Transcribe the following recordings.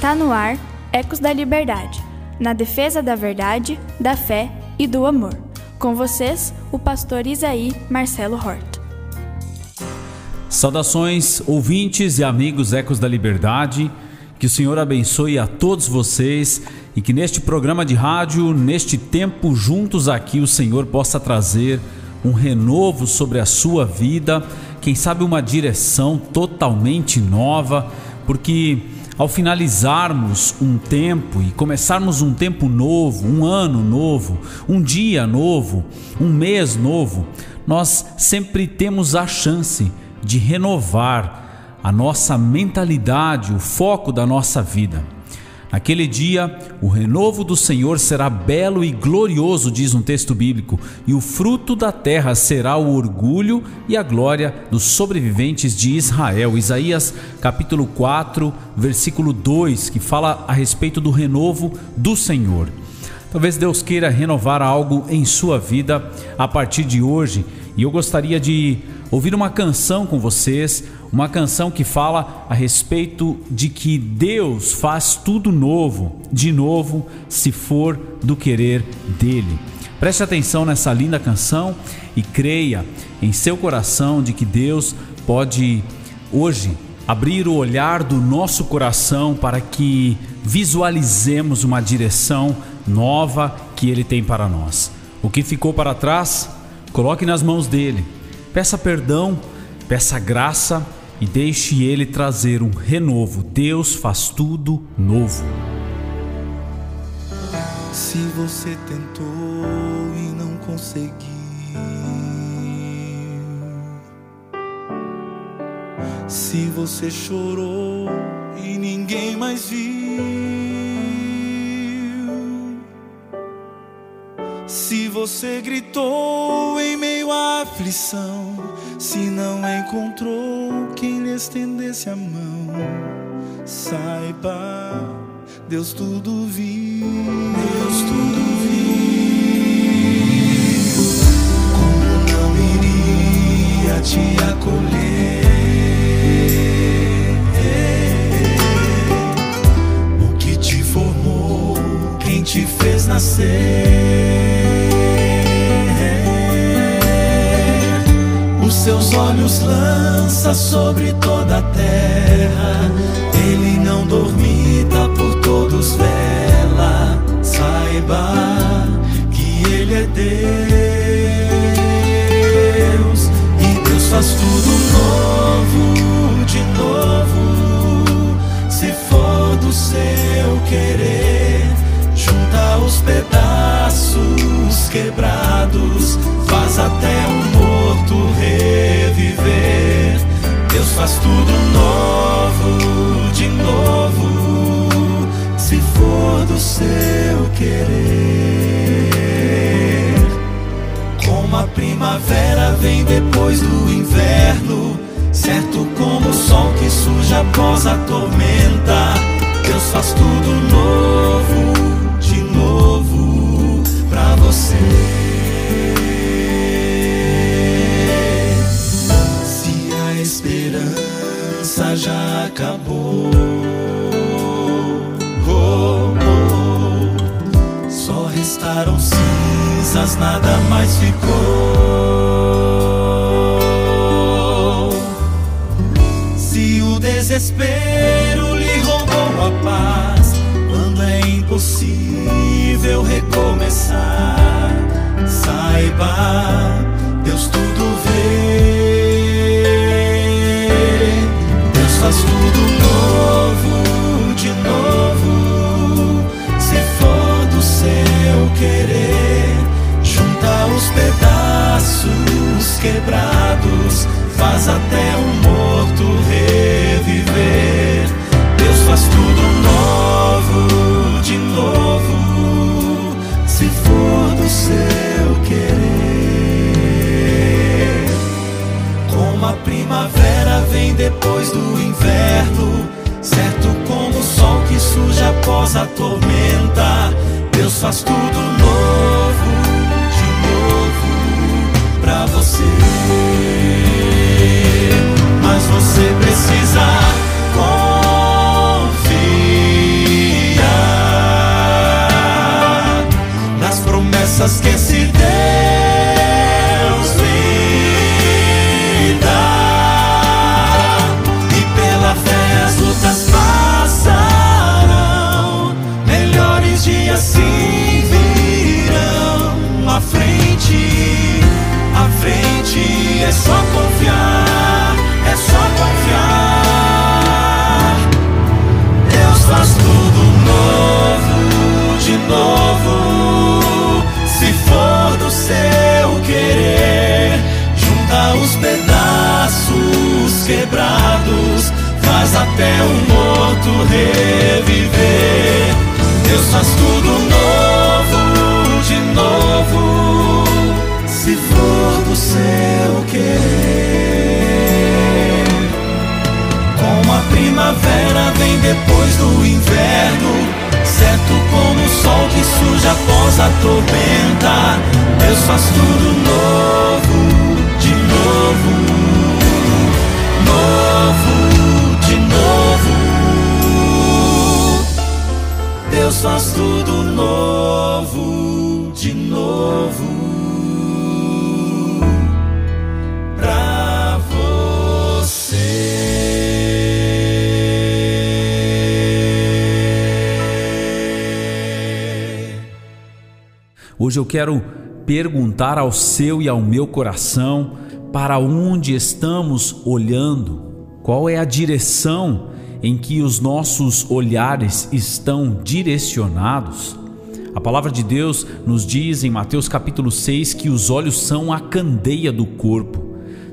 Está no ar Ecos da Liberdade, na defesa da verdade, da fé e do amor. Com vocês, o pastor Isaí Marcelo Hort. Saudações, ouvintes e amigos Ecos da Liberdade. Que o Senhor abençoe a todos vocês e que neste programa de rádio, neste tempo juntos aqui, o Senhor possa trazer um renovo sobre a sua vida, quem sabe uma direção totalmente nova, porque ao finalizarmos um tempo e começarmos um tempo novo, um ano novo, um dia novo, um mês novo, nós sempre temos a chance de renovar a nossa mentalidade, o foco da nossa vida. Naquele dia, o renovo do Senhor será belo e glorioso, diz um texto bíblico, e o fruto da terra será o orgulho e a glória dos sobreviventes de Israel. Isaías capítulo 4, versículo 2, que fala a respeito do renovo do Senhor. Talvez Deus queira renovar algo em sua vida a partir de hoje, e eu gostaria de ouvir uma canção com vocês, uma canção que fala a respeito de que Deus faz tudo novo, de novo, se for do querer dele. Preste atenção nessa linda canção e creia em seu coração de que Deus pode hoje abrir o olhar do nosso coração para que visualizemos uma direção nova que ele tem para nós. O que ficou para trás, coloque nas mãos dele Peça perdão, peça graça e deixe Ele trazer um renovo. Deus faz tudo novo. Se você tentou e não conseguiu, se você chorou e ninguém mais viu. Se você gritou em meio aflição, se não encontrou quem lhe estendesse a mão, saiba, Deus tudo viu. Deus tudo olhos lança sobre toda a terra. Ele não dormita por todos vela. Saiba que Ele é Deus e Deus faz tudo novo faz tudo novo, de novo, se for do seu querer. Como a primavera vem depois do inverno, certo como o sol que surge após a tormenta. Deus faz tudo novo, faz tudo novo, de novo. Se for do seu querer, junta os pedaços quebrados, faz até o depois do inverno, certo como o sol que surge após a tormenta. Deus faz tudo novo, de novo, pra você. Mas você precisa confiar nas promessas que se deu. É só confiar, é só confiar. Deus faz tudo novo de novo. Se for do seu querer, junta os pedaços quebrados, faz até o morto reviver. Deus faz tudo depois do inverno certo como o sol que surge após a tormenta. Deus faz tudo novo, de novo, novo, de novo. Deus faz tudo novo, de novo. Hoje eu quero perguntar ao seu e ao meu coração para onde estamos olhando, qual é a direção em que os nossos olhares estão direcionados. A palavra de Deus nos diz em Mateus capítulo 6 que os olhos são a candeia do corpo.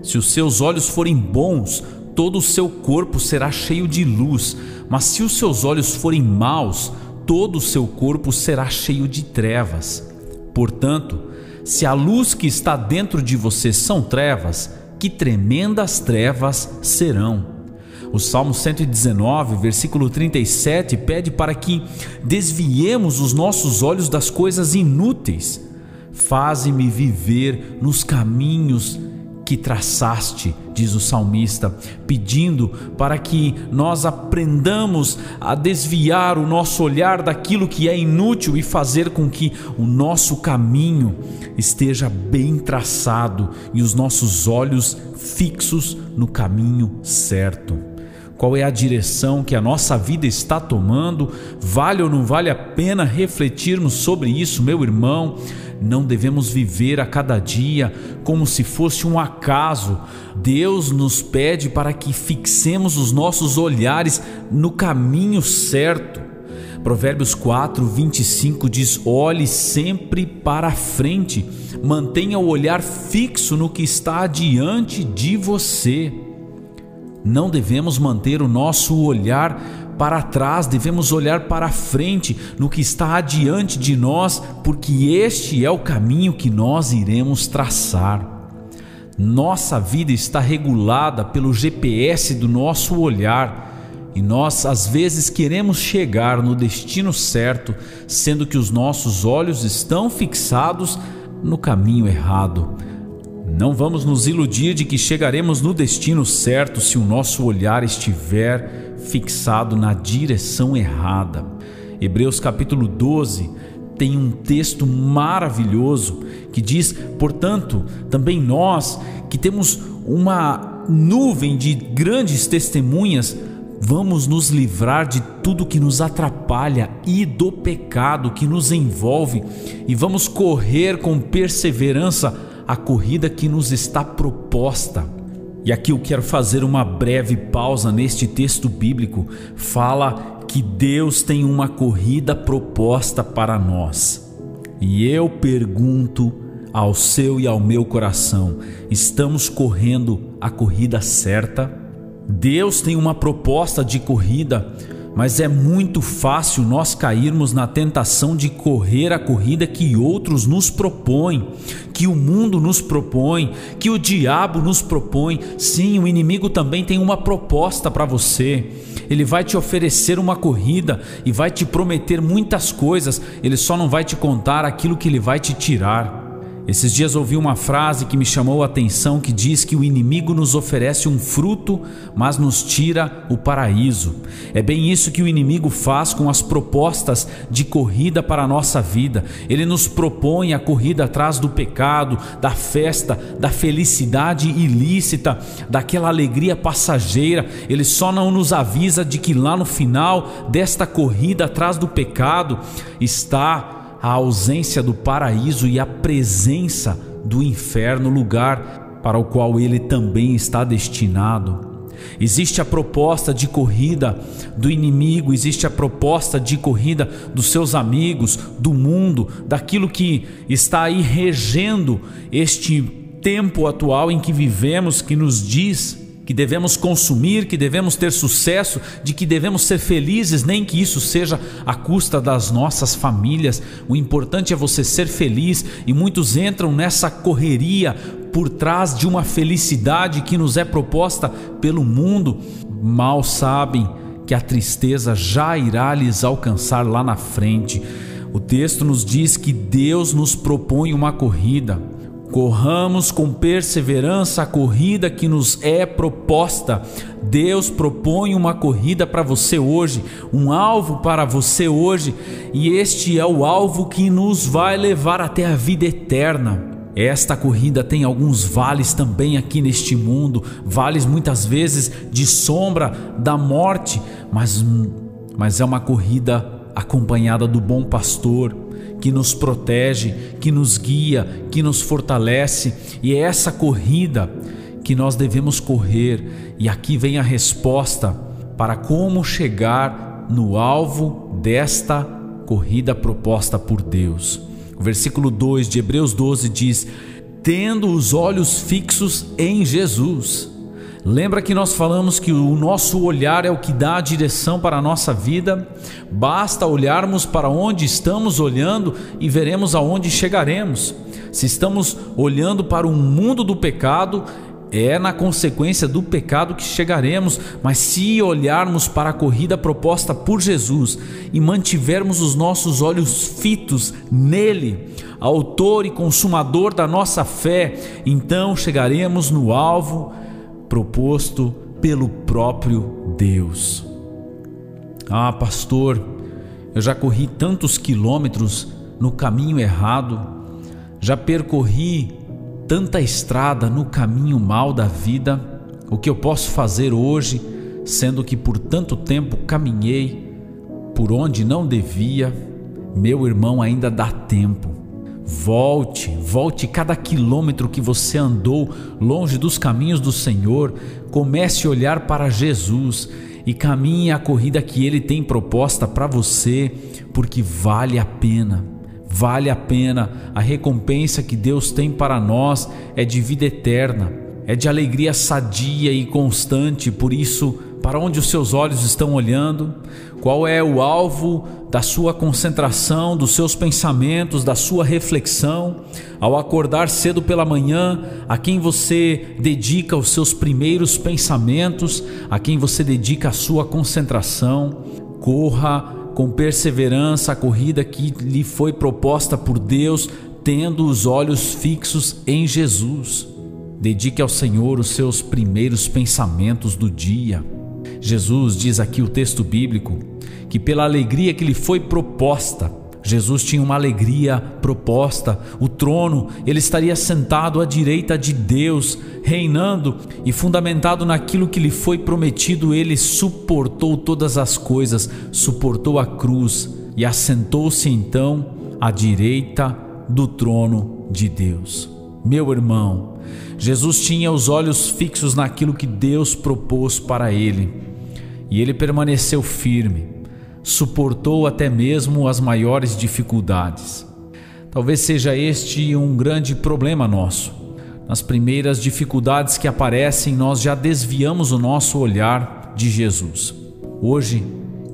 Se os seus olhos forem bons, todo o seu corpo será cheio de luz, mas se os seus olhos forem maus, todo o seu corpo será cheio de trevas. Portanto, se a luz que está dentro de você são trevas, que tremendas trevas serão. O Salmo 119, versículo 37, pede para que desviemos os nossos olhos das coisas inúteis. Faze-me viver nos caminhos que traçaste, diz o salmista, pedindo para que nós aprendamos a desviar o nosso olhar daquilo que é inútil e fazer com que o nosso caminho esteja bem traçado e os nossos olhos fixos no caminho certo qual é a direção que a nossa vida está tomando, vale ou não vale a pena refletirmos sobre isso, meu irmão. Não devemos viver a cada dia como se fosse um acaso. Deus nos pede para que fixemos os nossos olhares no caminho certo. Provérbios 4, 25 diz: Olhe sempre para a frente, mantenha o olhar fixo no que está diante de você. Não devemos manter o nosso olhar para trás, devemos olhar para frente, no que está adiante de nós, porque este é o caminho que nós iremos traçar. Nossa vida está regulada pelo GPS do nosso olhar. E nós às vezes queremos chegar no destino certo, sendo que os nossos olhos estão fixados no caminho errado. Não vamos nos iludir de que chegaremos no destino certo se o nosso olhar estiver fixado na direção errada. Hebreus capítulo 12 tem um texto maravilhoso que diz: portanto, também nós que temos uma nuvem de grandes testemunhas, vamos nos livrar de tudo que nos atrapalha e do pecado que nos envolve e vamos correr com perseverança a corrida que nos está proposta. E aqui eu quero fazer uma breve pausa neste texto bíblico. Fala que Deus tem uma corrida proposta para nós. E eu pergunto ao seu e ao meu coração: estamos correndo a corrida certa? Deus tem uma proposta de corrida mas é muito fácil nós cairmos na tentação de correr a corrida que outros nos propõem, que o mundo nos propõe, que o diabo nos propõe. Sim, o inimigo também tem uma proposta para você. Ele vai te oferecer uma corrida e vai te prometer muitas coisas, ele só não vai te contar aquilo que ele vai te tirar. Esses dias ouvi uma frase que me chamou a atenção que diz que o inimigo nos oferece um fruto, mas nos tira o paraíso. É bem isso que o inimigo faz com as propostas de corrida para a nossa vida. Ele nos propõe a corrida atrás do pecado, da festa, da felicidade ilícita, daquela alegria passageira. Ele só não nos avisa de que lá no final desta corrida atrás do pecado está a ausência do paraíso e a presença do inferno, lugar para o qual ele também está destinado. Existe a proposta de corrida do inimigo, existe a proposta de corrida dos seus amigos, do mundo, daquilo que está aí regendo este tempo atual em que vivemos, que nos diz que devemos consumir, que devemos ter sucesso, de que devemos ser felizes, nem que isso seja à custa das nossas famílias. O importante é você ser feliz e muitos entram nessa correria por trás de uma felicidade que nos é proposta pelo mundo. Mal sabem que a tristeza já irá lhes alcançar lá na frente. O texto nos diz que Deus nos propõe uma corrida Corramos com perseverança a corrida que nos é proposta. Deus propõe uma corrida para você hoje, um alvo para você hoje, e este é o alvo que nos vai levar até a vida eterna. Esta corrida tem alguns vales também aqui neste mundo, vales muitas vezes de sombra da morte, mas, mas é uma corrida acompanhada do bom pastor que nos protege, que nos guia, que nos fortalece, e é essa corrida que nós devemos correr. E aqui vem a resposta para como chegar no alvo desta corrida proposta por Deus. O versículo 2 de Hebreus 12 diz: Tendo os olhos fixos em Jesus Lembra que nós falamos que o nosso olhar é o que dá a direção para a nossa vida? Basta olharmos para onde estamos olhando e veremos aonde chegaremos. Se estamos olhando para o mundo do pecado, é na consequência do pecado que chegaremos, mas se olharmos para a corrida proposta por Jesus e mantivermos os nossos olhos fitos nele, autor e consumador da nossa fé, então chegaremos no alvo proposto pelo próprio Deus. Ah, pastor, eu já corri tantos quilômetros no caminho errado, já percorri tanta estrada no caminho mal da vida. O que eu posso fazer hoje, sendo que por tanto tempo caminhei por onde não devia? Meu irmão, ainda dá tempo. Volte, volte cada quilômetro que você andou longe dos caminhos do Senhor, comece a olhar para Jesus e caminhe a corrida que Ele tem proposta para você, porque vale a pena. Vale a pena, a recompensa que Deus tem para nós é de vida eterna, é de alegria sadia e constante, por isso para onde os seus olhos estão olhando? Qual é o alvo da sua concentração, dos seus pensamentos, da sua reflexão? Ao acordar cedo pela manhã, a quem você dedica os seus primeiros pensamentos, a quem você dedica a sua concentração? Corra com perseverança a corrida que lhe foi proposta por Deus, tendo os olhos fixos em Jesus. Dedique ao Senhor os seus primeiros pensamentos do dia. Jesus diz aqui o texto bíblico que pela alegria que lhe foi proposta, Jesus tinha uma alegria proposta, o trono, ele estaria sentado à direita de Deus, reinando e fundamentado naquilo que lhe foi prometido, ele suportou todas as coisas, suportou a cruz e assentou-se então à direita do trono de Deus. Meu irmão, Jesus tinha os olhos fixos naquilo que Deus propôs para ele e ele permaneceu firme, suportou até mesmo as maiores dificuldades. Talvez seja este um grande problema nosso. Nas primeiras dificuldades que aparecem, nós já desviamos o nosso olhar de Jesus. Hoje,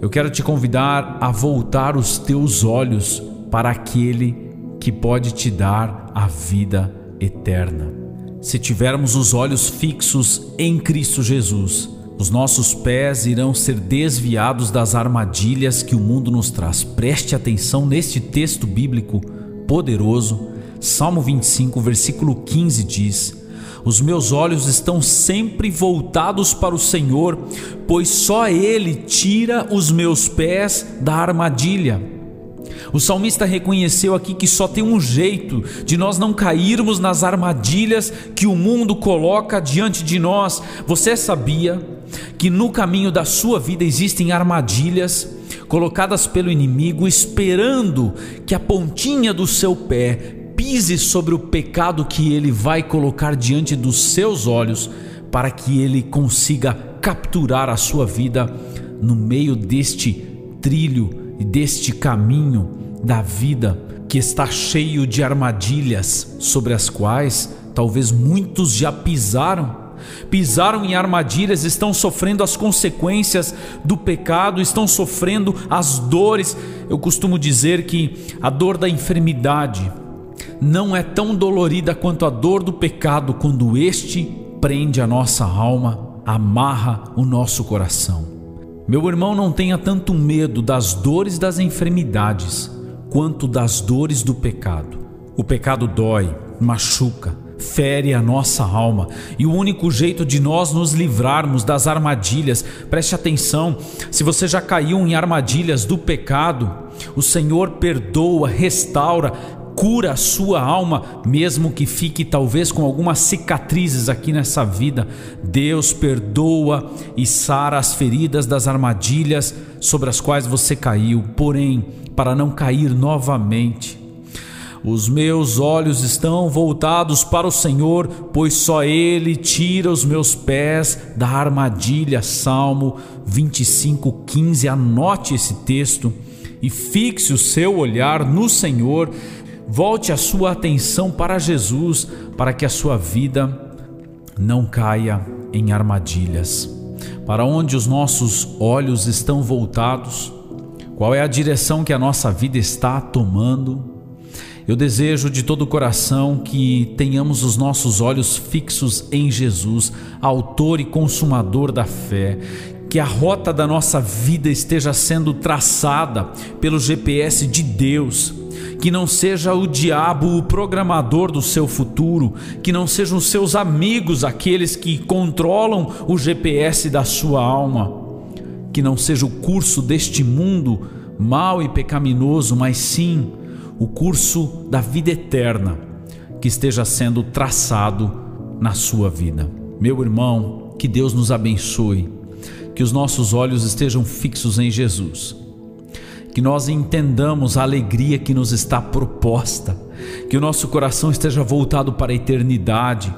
eu quero te convidar a voltar os teus olhos para aquele que pode te dar a vida eterna. Se tivermos os olhos fixos em Cristo Jesus, os nossos pés irão ser desviados das armadilhas que o mundo nos traz. Preste atenção neste texto bíblico poderoso. Salmo 25, versículo 15 diz: Os meus olhos estão sempre voltados para o Senhor, pois só Ele tira os meus pés da armadilha. O salmista reconheceu aqui que só tem um jeito de nós não cairmos nas armadilhas que o mundo coloca diante de nós. Você sabia que no caminho da sua vida existem armadilhas colocadas pelo inimigo, esperando que a pontinha do seu pé pise sobre o pecado que ele vai colocar diante dos seus olhos, para que ele consiga capturar a sua vida no meio deste trilho e deste caminho da vida que está cheio de armadilhas sobre as quais talvez muitos já pisaram. Pisaram em armadilhas, estão sofrendo as consequências do pecado, estão sofrendo as dores. Eu costumo dizer que a dor da enfermidade não é tão dolorida quanto a dor do pecado quando este prende a nossa alma, amarra o nosso coração. Meu irmão, não tenha tanto medo das dores das enfermidades quanto das dores do pecado. O pecado dói, machuca, fere a nossa alma, e o único jeito de nós nos livrarmos das armadilhas, preste atenção, se você já caiu em armadilhas do pecado, o Senhor perdoa, restaura, cura a sua alma, mesmo que fique talvez com algumas cicatrizes aqui nessa vida. Deus perdoa e sara as feridas das armadilhas sobre as quais você caiu. Porém, para não cair novamente. Os meus olhos estão voltados para o Senhor, pois só Ele tira os meus pés da armadilha. Salmo 25, 15. Anote esse texto e fixe o seu olhar no Senhor. Volte a sua atenção para Jesus, para que a sua vida não caia em armadilhas. Para onde os nossos olhos estão voltados, qual é a direção que a nossa vida está tomando? Eu desejo de todo o coração que tenhamos os nossos olhos fixos em Jesus, Autor e Consumador da fé, que a rota da nossa vida esteja sendo traçada pelo GPS de Deus, que não seja o diabo o programador do seu futuro, que não sejam seus amigos aqueles que controlam o GPS da sua alma que não seja o curso deste mundo mau e pecaminoso, mas sim o curso da vida eterna que esteja sendo traçado na sua vida. Meu irmão, que Deus nos abençoe, que os nossos olhos estejam fixos em Jesus, que nós entendamos a alegria que nos está proposta, que o nosso coração esteja voltado para a eternidade,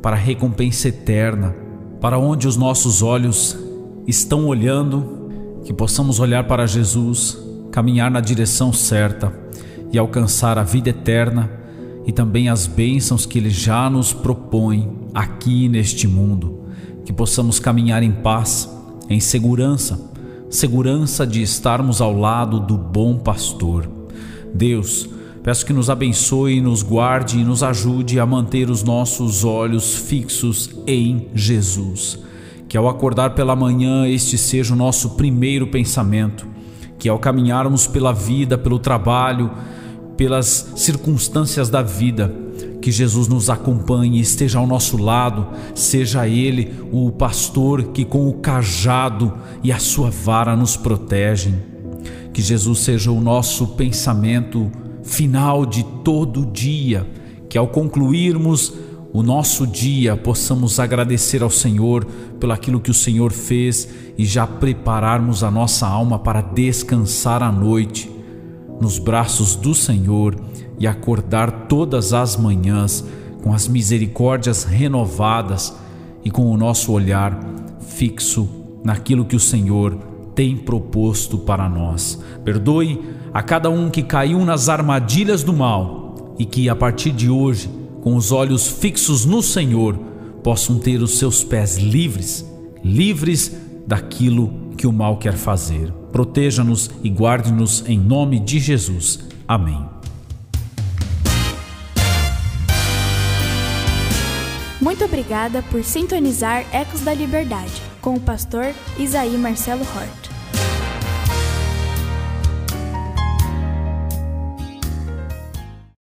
para a recompensa eterna, para onde os nossos olhos estão olhando, que possamos olhar para Jesus, caminhar na direção certa e alcançar a vida eterna e também as bênçãos que Ele já nos propõe aqui neste mundo. Que possamos caminhar em paz, em segurança, segurança de estarmos ao lado do bom pastor. Deus, peço que nos abençoe, nos guarde e nos ajude a manter os nossos olhos fixos em Jesus que ao acordar pela manhã este seja o nosso primeiro pensamento, que ao caminharmos pela vida, pelo trabalho, pelas circunstâncias da vida, que Jesus nos acompanhe esteja ao nosso lado, seja Ele o pastor que com o cajado e a sua vara nos protegem. Que Jesus seja o nosso pensamento final de todo dia, que ao concluirmos o nosso dia possamos agradecer ao Senhor pelo aquilo que o Senhor fez e já prepararmos a nossa alma para descansar à noite nos braços do Senhor e acordar todas as manhãs com as misericórdias renovadas e com o nosso olhar fixo naquilo que o Senhor tem proposto para nós. Perdoe a cada um que caiu nas armadilhas do mal e que a partir de hoje com os olhos fixos no Senhor, possam ter os seus pés livres, livres daquilo que o mal quer fazer. Proteja-nos e guarde-nos em nome de Jesus. Amém. Muito obrigada por sintonizar Ecos da Liberdade com o pastor Isaí Marcelo Hort.